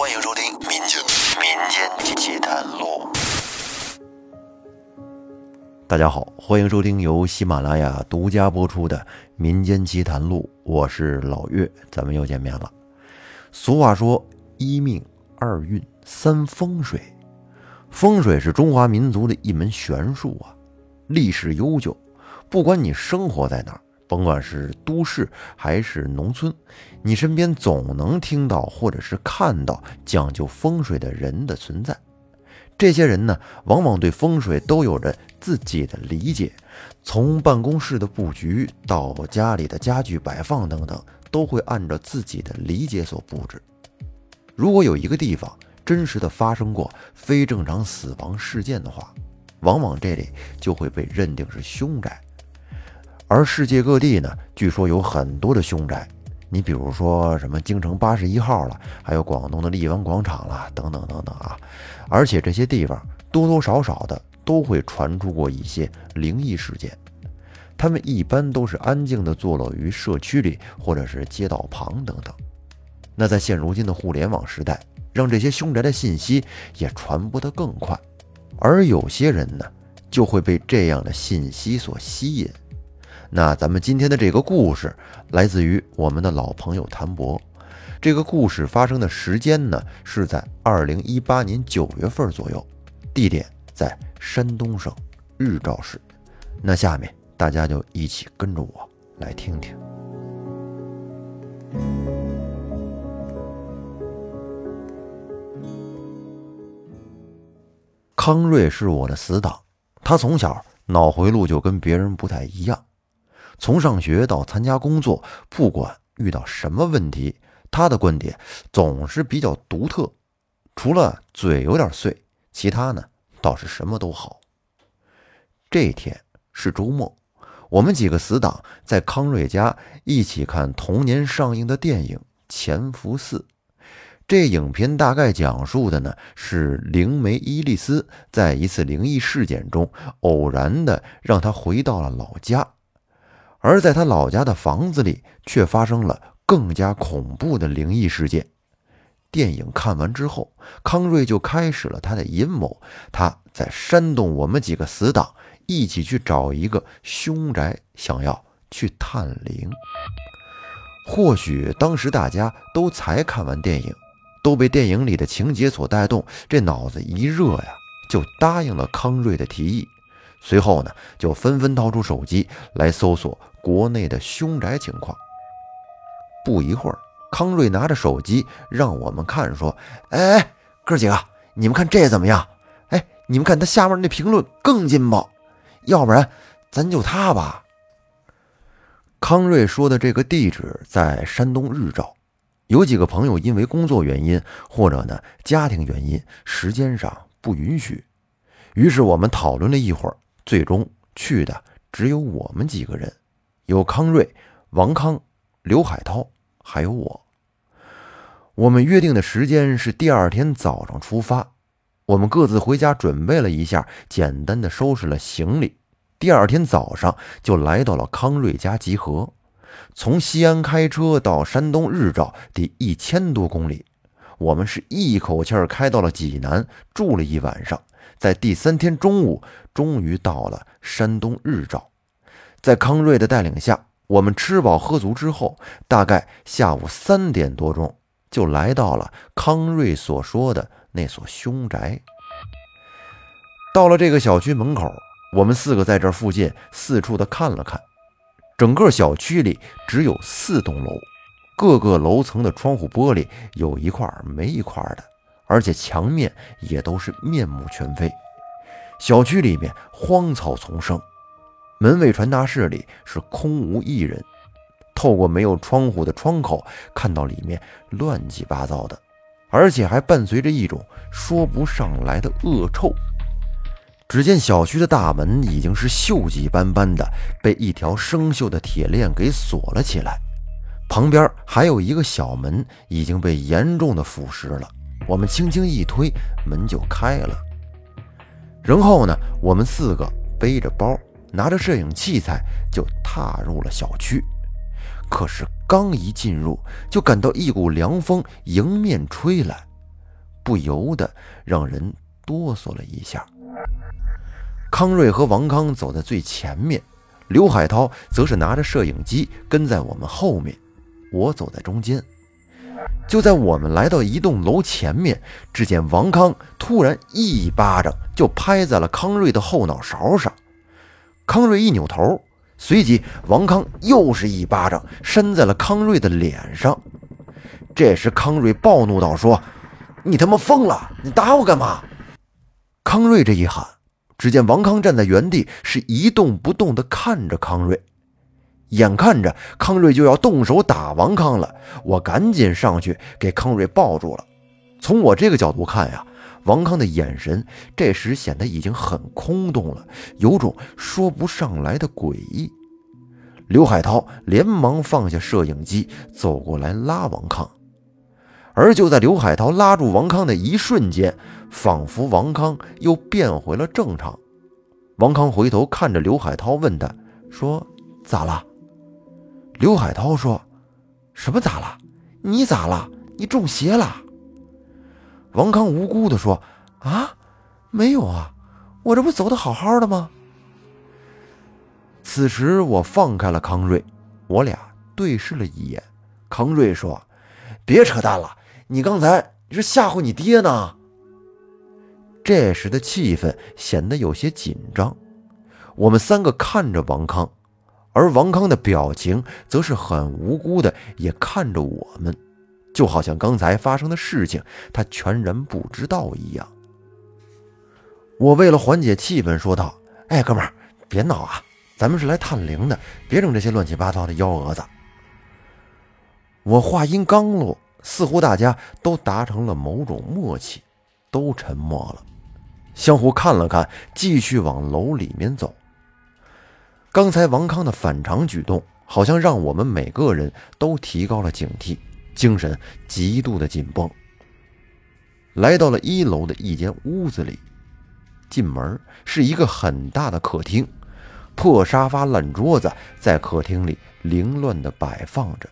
欢迎收听《民间民间奇谈录》。大家好，欢迎收听由喜马拉雅独家播出的《民间奇谈录》，我是老岳，咱们又见面了。俗话说：“一命二运三风水”，风水是中华民族的一门玄术啊，历史悠久。不管你生活在哪儿。甭管是都市还是农村，你身边总能听到或者是看到讲究风水的人的存在。这些人呢，往往对风水都有着自己的理解，从办公室的布局到家里的家具摆放等等，都会按照自己的理解所布置。如果有一个地方真实的发生过非正常死亡事件的话，往往这里就会被认定是凶宅。而世界各地呢，据说有很多的凶宅，你比如说什么京城八十一号了，还有广东的荔湾广场了，等等等等啊。而且这些地方多多少少的都会传出过一些灵异事件，他们一般都是安静的坐落于社区里或者是街道旁等等。那在现如今的互联网时代，让这些凶宅的信息也传播得更快，而有些人呢，就会被这样的信息所吸引。那咱们今天的这个故事来自于我们的老朋友谭博。这个故事发生的时间呢是在二零一八年九月份左右，地点在山东省日照市。那下面大家就一起跟着我来听听。康瑞是我的死党，他从小脑回路就跟别人不太一样。从上学到参加工作，不管遇到什么问题，他的观点总是比较独特。除了嘴有点碎，其他呢倒是什么都好。这天是周末，我们几个死党在康瑞家一起看同年上映的电影《潜伏四》。这影片大概讲述的呢是灵媒伊丽丝在一次灵异事件中偶然的让她回到了老家。而在他老家的房子里，却发生了更加恐怖的灵异事件。电影看完之后，康瑞就开始了他的阴谋，他在煽动我们几个死党一起去找一个凶宅，想要去探灵。或许当时大家都才看完电影，都被电影里的情节所带动，这脑子一热呀，就答应了康瑞的提议。随后呢，就纷纷掏出手机来搜索。国内的凶宅情况。不一会儿，康瑞拿着手机让我们看，说：“哎哎，哥几个，你们看这怎么样？哎，你们看他下面那评论更劲爆，要不然咱就他吧。”康瑞说的这个地址在山东日照，有几个朋友因为工作原因或者呢家庭原因，时间上不允许，于是我们讨论了一会儿，最终去的只有我们几个人。有康瑞、王康、刘海涛，还有我。我们约定的时间是第二天早上出发。我们各自回家准备了一下，简单的收拾了行李。第二天早上就来到了康瑞家集合。从西安开车到山东日照得一千多公里。我们是一口气儿开到了济南，住了一晚上。在第三天中午，终于到了山东日照。在康瑞的带领下，我们吃饱喝足之后，大概下午三点多钟就来到了康瑞所说的那所凶宅。到了这个小区门口，我们四个在这附近四处的看了看。整个小区里只有四栋楼，各个楼层的窗户玻璃有一块没一块的，而且墙面也都是面目全非。小区里面荒草丛生。门卫传达室里是空无一人，透过没有窗户的窗口看到里面乱七八糟的，而且还伴随着一种说不上来的恶臭。只见小区的大门已经是锈迹斑斑的，被一条生锈的铁链给锁了起来，旁边还有一个小门已经被严重的腐蚀了。我们轻轻一推，门就开了。然后呢，我们四个背着包。拿着摄影器材就踏入了小区，可是刚一进入，就感到一股凉风迎面吹来，不由得让人哆嗦了一下。康瑞和王康走在最前面，刘海涛则是拿着摄影机跟在我们后面，我走在中间。就在我们来到一栋楼前面，只见王康突然一巴掌就拍在了康瑞的后脑勺上。康瑞一扭头，随即王康又是一巴掌扇在了康瑞的脸上。这时康瑞暴怒道：“说，你他妈疯了！你打我干嘛？”康瑞这一喊，只见王康站在原地，是一动不动地看着康瑞。眼看着康瑞就要动手打王康了，我赶紧上去给康瑞抱住了。从我这个角度看呀，王康的眼神这时显得已经很空洞了，有种说不上来的诡异。刘海涛连忙放下摄影机，走过来拉王康。而就在刘海涛拉住王康的一瞬间，仿佛王康又变回了正常。王康回头看着刘海涛，问他说：“咋了？”刘海涛说：“什么咋了？你咋了？你中邪了？”王康无辜的说：“啊，没有啊，我这不走的好好的吗？”此时我放开了康瑞，我俩对视了一眼。康瑞说：“别扯淡了，你刚才你是吓唬你爹呢。”这时的气氛显得有些紧张，我们三个看着王康。而王康的表情则是很无辜的，也看着我们，就好像刚才发生的事情他全然不知道一样。我为了缓解气氛说道：“哎，哥们儿，别闹啊，咱们是来探灵的，别整这些乱七八糟的幺蛾子。”我话音刚落，似乎大家都达成了某种默契，都沉默了，相互看了看，继续往楼里面走。刚才王康的反常举动，好像让我们每个人都提高了警惕，精神极度的紧绷。来到了一楼的一间屋子里，进门是一个很大的客厅，破沙发、烂桌子在客厅里凌乱地摆放着，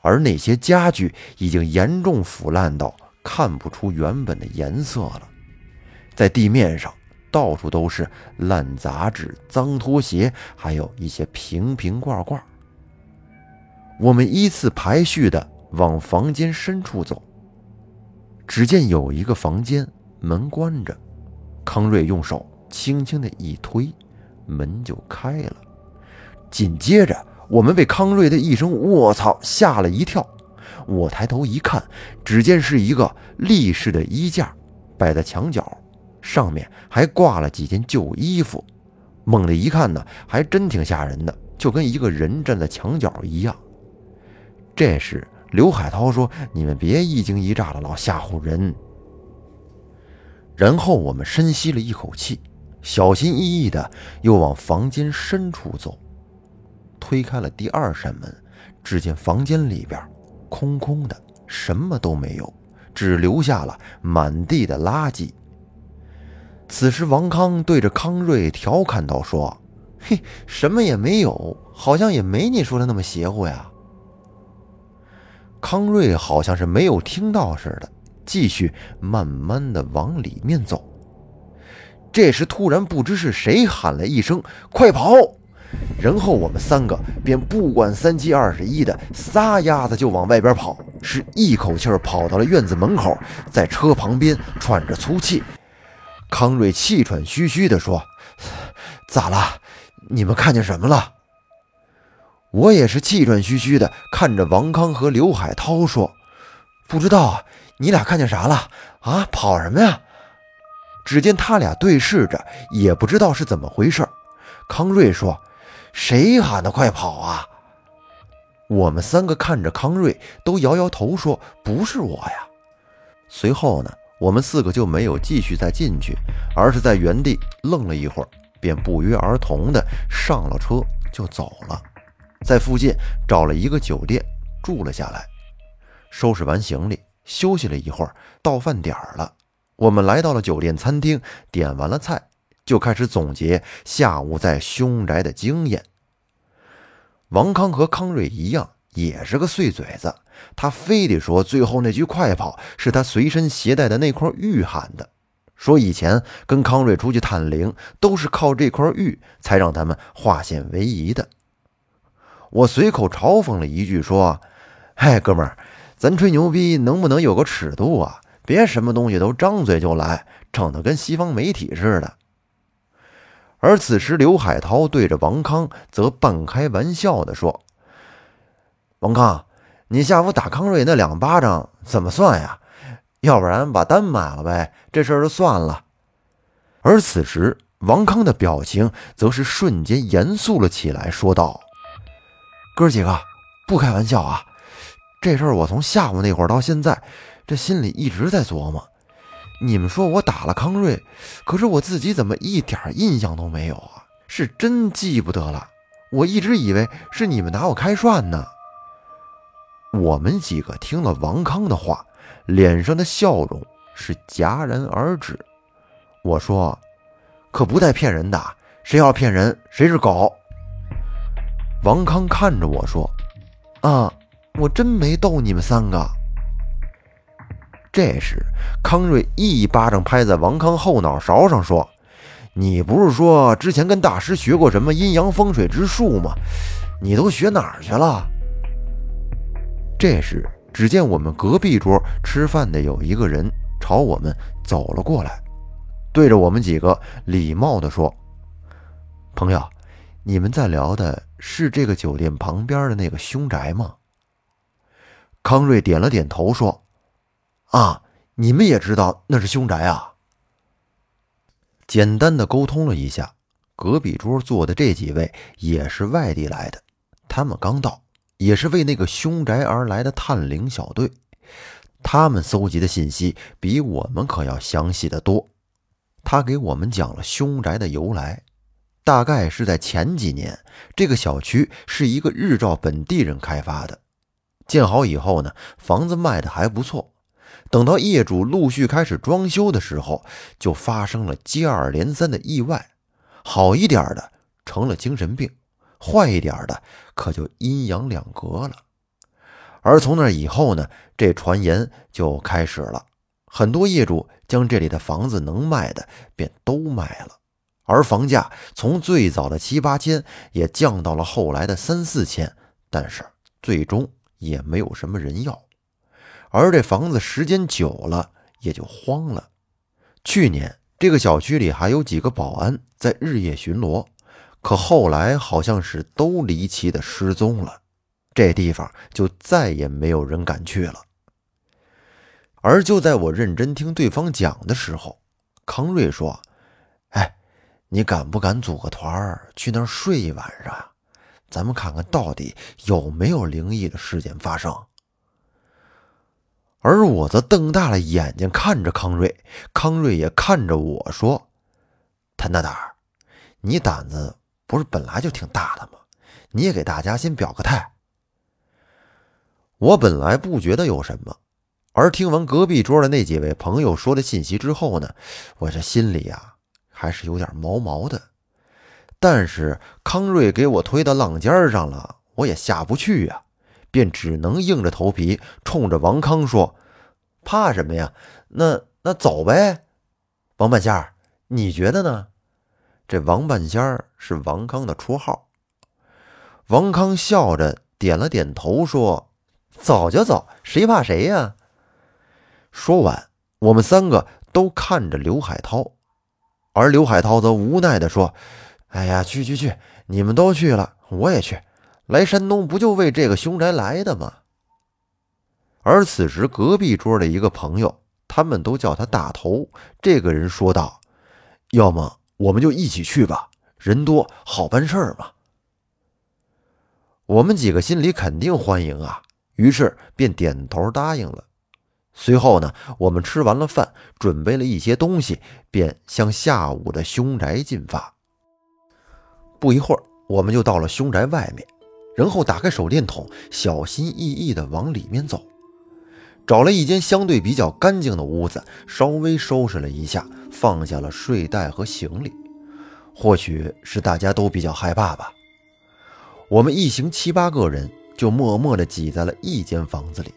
而那些家具已经严重腐烂到看不出原本的颜色了，在地面上。到处都是烂杂志、脏拖鞋，还有一些瓶瓶罐罐。我们依次排序的往房间深处走。只见有一个房间门关着，康瑞用手轻轻的一推，门就开了。紧接着，我们被康瑞的一声“卧槽”吓了一跳。我抬头一看，只见是一个立式的衣架摆在墙角。上面还挂了几件旧衣服，猛地一看呢，还真挺吓人的，就跟一个人站在墙角一样。这时，刘海涛说：“你们别一惊一乍的，老吓唬人。”然后我们深吸了一口气，小心翼翼的又往房间深处走。推开了第二扇门，只见房间里边空空的，什么都没有，只留下了满地的垃圾。此时，王康对着康瑞调侃道：“说，嘿，什么也没有，好像也没你说的那么邪乎呀。”康瑞好像是没有听到似的，继续慢慢的往里面走。这时，突然不知是谁喊了一声：“快跑！”然后我们三个便不管三七二十一的撒丫子就往外边跑，是一口气跑到了院子门口，在车旁边喘着粗气。康瑞气喘吁吁地说：“咋了？你们看见什么了？”我也是气喘吁吁的看着王康和刘海涛说：“不知道啊，你俩看见啥了？啊，跑什么呀？”只见他俩对视着，也不知道是怎么回事。康瑞说：“谁喊的快跑啊？”我们三个看着康瑞，都摇摇头说：“不是我呀。”随后呢？我们四个就没有继续再进去，而是在原地愣了一会儿，便不约而同的上了车就走了。在附近找了一个酒店住了下来，收拾完行李，休息了一会儿，到饭点儿了。我们来到了酒店餐厅，点完了菜，就开始总结下午在凶宅的经验。王康和康瑞一样，也是个碎嘴子，他非得说最后那句快跑是他随身携带的那块玉喊的，说以前跟康瑞出去探灵都是靠这块玉才让他们化险为夷的。我随口嘲讽了一句说：“嗨，哥们儿，咱吹牛逼能不能有个尺度啊？别什么东西都张嘴就来，整得跟西方媒体似的。”而此时，刘海涛对着王康则半开玩笑地说。王康，你下午打康瑞那两巴掌怎么算呀？要不然把单买了呗，这事儿就算了。而此时，王康的表情则是瞬间严肃了起来，说道：“哥几个，不开玩笑啊！这事儿我从下午那会儿到现在，这心里一直在琢磨。你们说我打了康瑞，可是我自己怎么一点印象都没有啊？是真记不得了。我一直以为是你们拿我开涮呢。”我们几个听了王康的话，脸上的笑容是戛然而止。我说：“可不带骗人的，谁要骗人，谁是狗。”王康看着我说：“啊，我真没逗你们三个。”这时，康瑞一巴掌拍在王康后脑勺上，说：“你不是说之前跟大师学过什么阴阳风水之术吗？你都学哪儿去了？”这时，只见我们隔壁桌吃饭的有一个人朝我们走了过来，对着我们几个礼貌地说：“朋友，你们在聊的是这个酒店旁边的那个凶宅吗？”康瑞点了点头说：“啊，你们也知道那是凶宅啊。”简单的沟通了一下，隔壁桌坐的这几位也是外地来的，他们刚到。也是为那个凶宅而来的探灵小队，他们搜集的信息比我们可要详细的多。他给我们讲了凶宅的由来，大概是在前几年，这个小区是一个日照本地人开发的，建好以后呢，房子卖的还不错。等到业主陆续开始装修的时候，就发生了接二连三的意外，好一点的成了精神病。坏一点的，可就阴阳两隔了。而从那以后呢，这传言就开始了。很多业主将这里的房子能卖的便都卖了，而房价从最早的七八千也降到了后来的三四千，但是最终也没有什么人要。而这房子时间久了也就荒了。去年这个小区里还有几个保安在日夜巡逻。可后来好像是都离奇的失踪了，这地方就再也没有人敢去了。而就在我认真听对方讲的时候，康瑞说：“哎，你敢不敢组个团去那儿睡一晚上呀？咱们看看到底有没有灵异的事件发生。”而我则瞪大了眼睛看着康瑞，康瑞也看着我说：“谭大胆，你胆子。”不是本来就挺大的吗？你也给大家先表个态。我本来不觉得有什么，而听完隔壁桌的那几位朋友说的信息之后呢，我这心里呀还是有点毛毛的。但是康瑞给我推到浪尖上了，我也下不去呀，便只能硬着头皮冲着王康说：“怕什么呀？那那走呗。”王半仙，你觉得呢？这王半仙儿是王康的绰号。王康笑着点了点头，说：“走就走，谁怕谁呀？”说完，我们三个都看着刘海涛，而刘海涛则无奈地说：“哎呀，去去去！你们都去了，我也去。来山东不就为这个凶宅来的吗？”而此时，隔壁桌的一个朋友，他们都叫他大头。这个人说道：“要么……”我们就一起去吧，人多好办事儿嘛。我们几个心里肯定欢迎啊，于是便点头答应了。随后呢，我们吃完了饭，准备了一些东西，便向下午的凶宅进发。不一会儿，我们就到了凶宅外面，然后打开手电筒，小心翼翼地往里面走。找了一间相对比较干净的屋子，稍微收拾了一下，放下了睡袋和行李。或许是大家都比较害怕吧，我们一行七八个人就默默地挤在了一间房子里。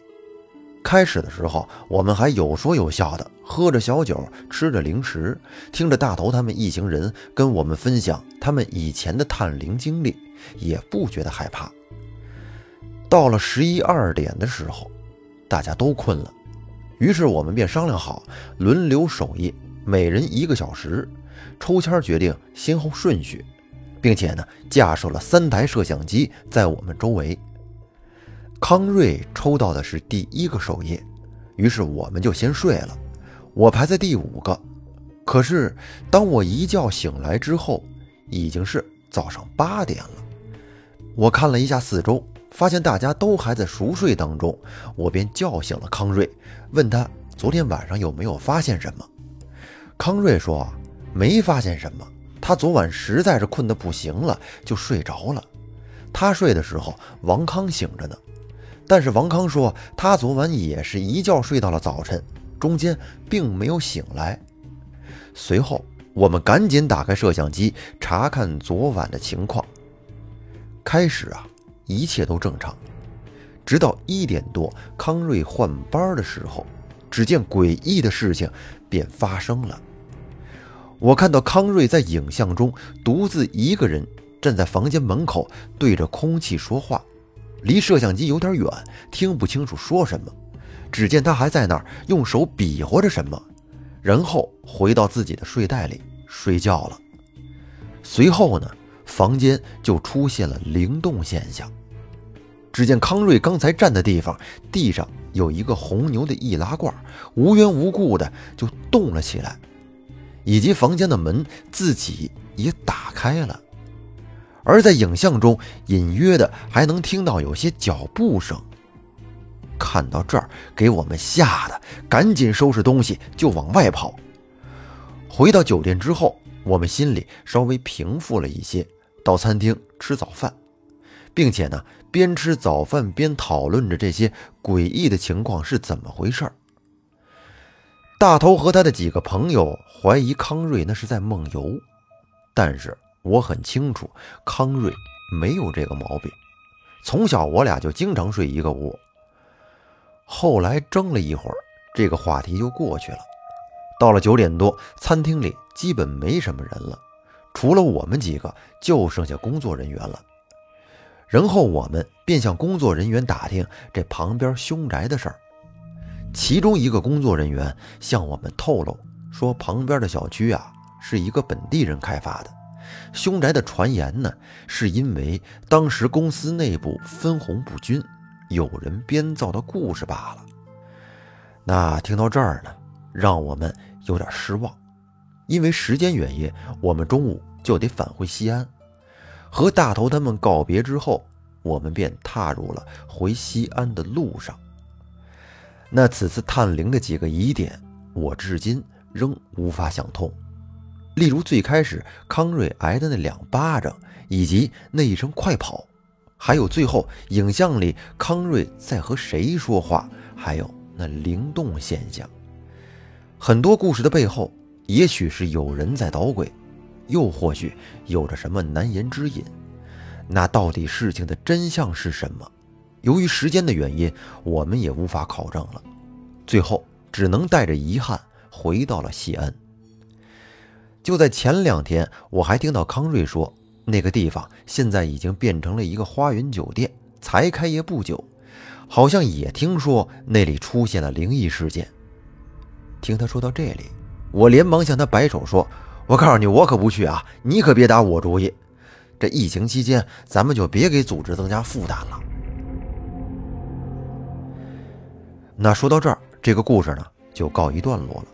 开始的时候，我们还有说有笑的，喝着小酒，吃着零食，听着大头他们一行人跟我们分享他们以前的探灵经历，也不觉得害怕。到了十一二点的时候，大家都困了，于是我们便商量好轮流守夜，每人一个小时，抽签决定先后顺序，并且呢架设了三台摄像机在我们周围。康瑞抽到的是第一个守夜，于是我们就先睡了。我排在第五个。可是当我一觉醒来之后，已经是早上八点了。我看了一下四周，发现大家都还在熟睡当中，我便叫醒了康瑞，问他昨天晚上有没有发现什么。康瑞说没发现什么，他昨晚实在是困得不行了，就睡着了。他睡的时候，王康醒着呢。但是王康说，他昨晚也是一觉睡到了早晨，中间并没有醒来。随后，我们赶紧打开摄像机查看昨晚的情况。开始啊，一切都正常，直到一点多，康瑞换班的时候，只见诡异的事情便发生了。我看到康瑞在影像中独自一个人站在房间门口，对着空气说话。离摄像机有点远，听不清楚说什么。只见他还在那儿用手比划着什么，然后回到自己的睡袋里睡觉了。随后呢，房间就出现了灵动现象。只见康瑞刚才站的地方，地上有一个红牛的易拉罐，无缘无故的就动了起来，以及房间的门自己也打开了。而在影像中，隐约的还能听到有些脚步声。看到这儿，给我们吓得赶紧收拾东西就往外跑。回到酒店之后，我们心里稍微平复了一些，到餐厅吃早饭，并且呢，边吃早饭边讨论着这些诡异的情况是怎么回事儿。大头和他的几个朋友怀疑康瑞那是在梦游，但是。我很清楚，康瑞没有这个毛病。从小我俩就经常睡一个屋。后来争了一会儿，这个话题就过去了。到了九点多，餐厅里基本没什么人了，除了我们几个，就剩下工作人员了。然后我们便向工作人员打听这旁边凶宅的事儿。其中一个工作人员向我们透露说，旁边的小区啊是一个本地人开发的。凶宅的传言呢，是因为当时公司内部分红不均，有人编造的故事罢了。那听到这儿呢，让我们有点失望，因为时间原因，我们中午就得返回西安。和大头他们告别之后，我们便踏入了回西安的路上。那此次探灵的几个疑点，我至今仍无法想通。例如最开始康瑞挨的那两巴掌，以及那一声快跑，还有最后影像里康瑞在和谁说话，还有那灵动现象。很多故事的背后，也许是有人在捣鬼，又或许有着什么难言之隐。那到底事情的真相是什么？由于时间的原因，我们也无法考证了。最后只能带着遗憾回到了西安。就在前两天，我还听到康瑞说，那个地方现在已经变成了一个花园酒店，才开业不久，好像也听说那里出现了灵异事件。听他说到这里，我连忙向他摆手说：“我告诉你，我可不去啊！你可别打我主意。这疫情期间，咱们就别给组织增加负担了。”那说到这儿，这个故事呢，就告一段落了。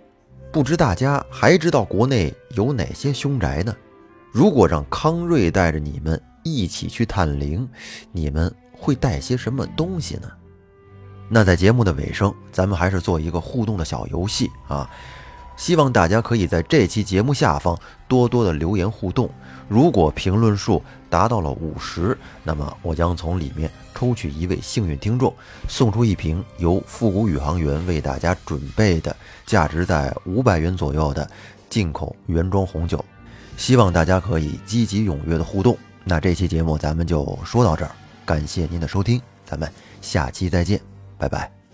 不知大家还知道国内有哪些凶宅呢？如果让康瑞带着你们一起去探灵，你们会带些什么东西呢？那在节目的尾声，咱们还是做一个互动的小游戏啊！希望大家可以在这期节目下方多多的留言互动。如果评论数达到了五十，那么我将从里面抽取一位幸运听众，送出一瓶由复古宇航员为大家准备的。价值在五百元左右的进口原装红酒，希望大家可以积极踊跃的互动。那这期节目咱们就说到这儿，感谢您的收听，咱们下期再见，拜拜。